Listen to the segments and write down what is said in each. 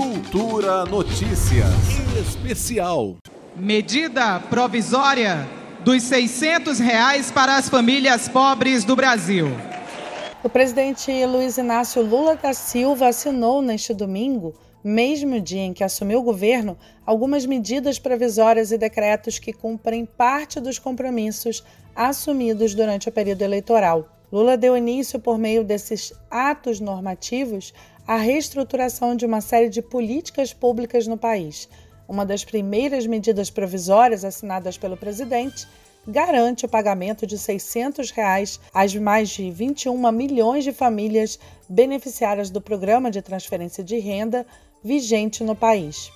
Cultura Notícias Especial. Medida provisória dos 600 reais para as famílias pobres do Brasil. O presidente Luiz Inácio Lula da Silva assinou neste domingo, mesmo dia em que assumiu o governo, algumas medidas provisórias e decretos que cumprem parte dos compromissos assumidos durante o período eleitoral. Lula deu início, por meio desses atos normativos, à reestruturação de uma série de políticas públicas no país. Uma das primeiras medidas provisórias assinadas pelo presidente garante o pagamento de 600 reais às mais de 21 milhões de famílias beneficiárias do programa de transferência de renda vigente no país.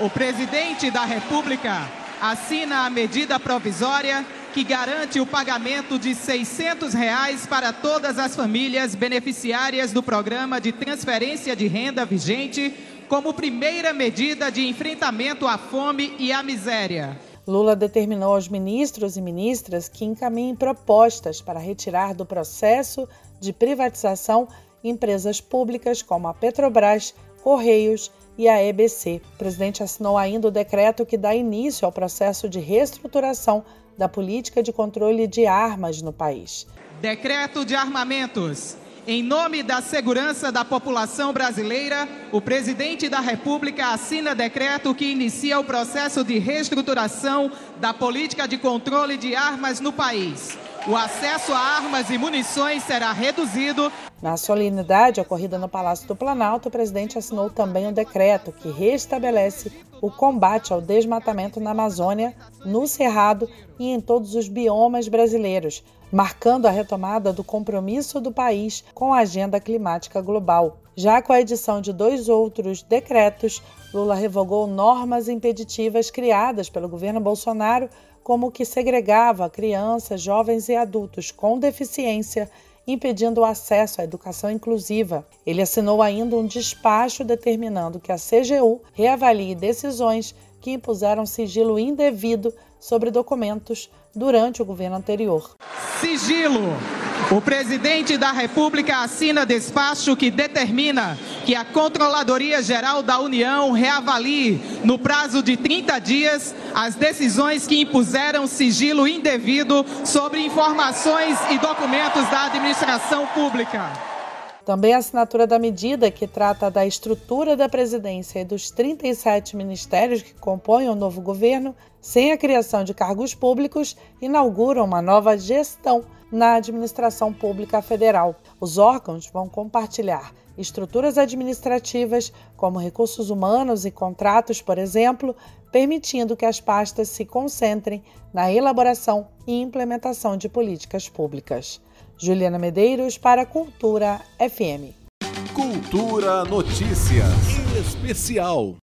O presidente da República assina a medida provisória que garante o pagamento de 600 reais para todas as famílias beneficiárias do programa de transferência de renda vigente, como primeira medida de enfrentamento à fome e à miséria. Lula determinou aos ministros e ministras que encaminhem propostas para retirar do processo de privatização empresas públicas como a Petrobras, Correios e a EBC. O presidente assinou ainda o decreto que dá início ao processo de reestruturação da política de controle de armas no país. Decreto de armamentos. Em nome da segurança da população brasileira, o presidente da República assina decreto que inicia o processo de reestruturação da política de controle de armas no país. O acesso a armas e munições será reduzido. Na solenidade ocorrida no Palácio do Planalto, o presidente assinou também um decreto que restabelece o combate ao desmatamento na Amazônia, no Cerrado e em todos os biomas brasileiros, marcando a retomada do compromisso do país com a agenda climática global. Já com a edição de dois outros decretos, Lula revogou normas impeditivas criadas pelo governo Bolsonaro, como que segregava crianças, jovens e adultos com deficiência impedindo o acesso à educação inclusiva. Ele assinou ainda um despacho determinando que a CGU reavalie decisões que impuseram sigilo indevido sobre documentos durante o governo anterior. Sigilo. O presidente da República assina despacho que determina que a Controladoria Geral da União reavalie, no prazo de 30 dias, as decisões que impuseram sigilo indevido sobre informações e documentos da administração pública. Também a assinatura da medida que trata da estrutura da presidência e dos 37 ministérios que compõem o novo governo, sem a criação de cargos públicos, inaugura uma nova gestão na administração pública federal. Os órgãos vão compartilhar estruturas administrativas, como recursos humanos e contratos, por exemplo, permitindo que as pastas se concentrem na elaboração e implementação de políticas públicas. Juliana Medeiros para Cultura FM. Cultura Notícias Especial.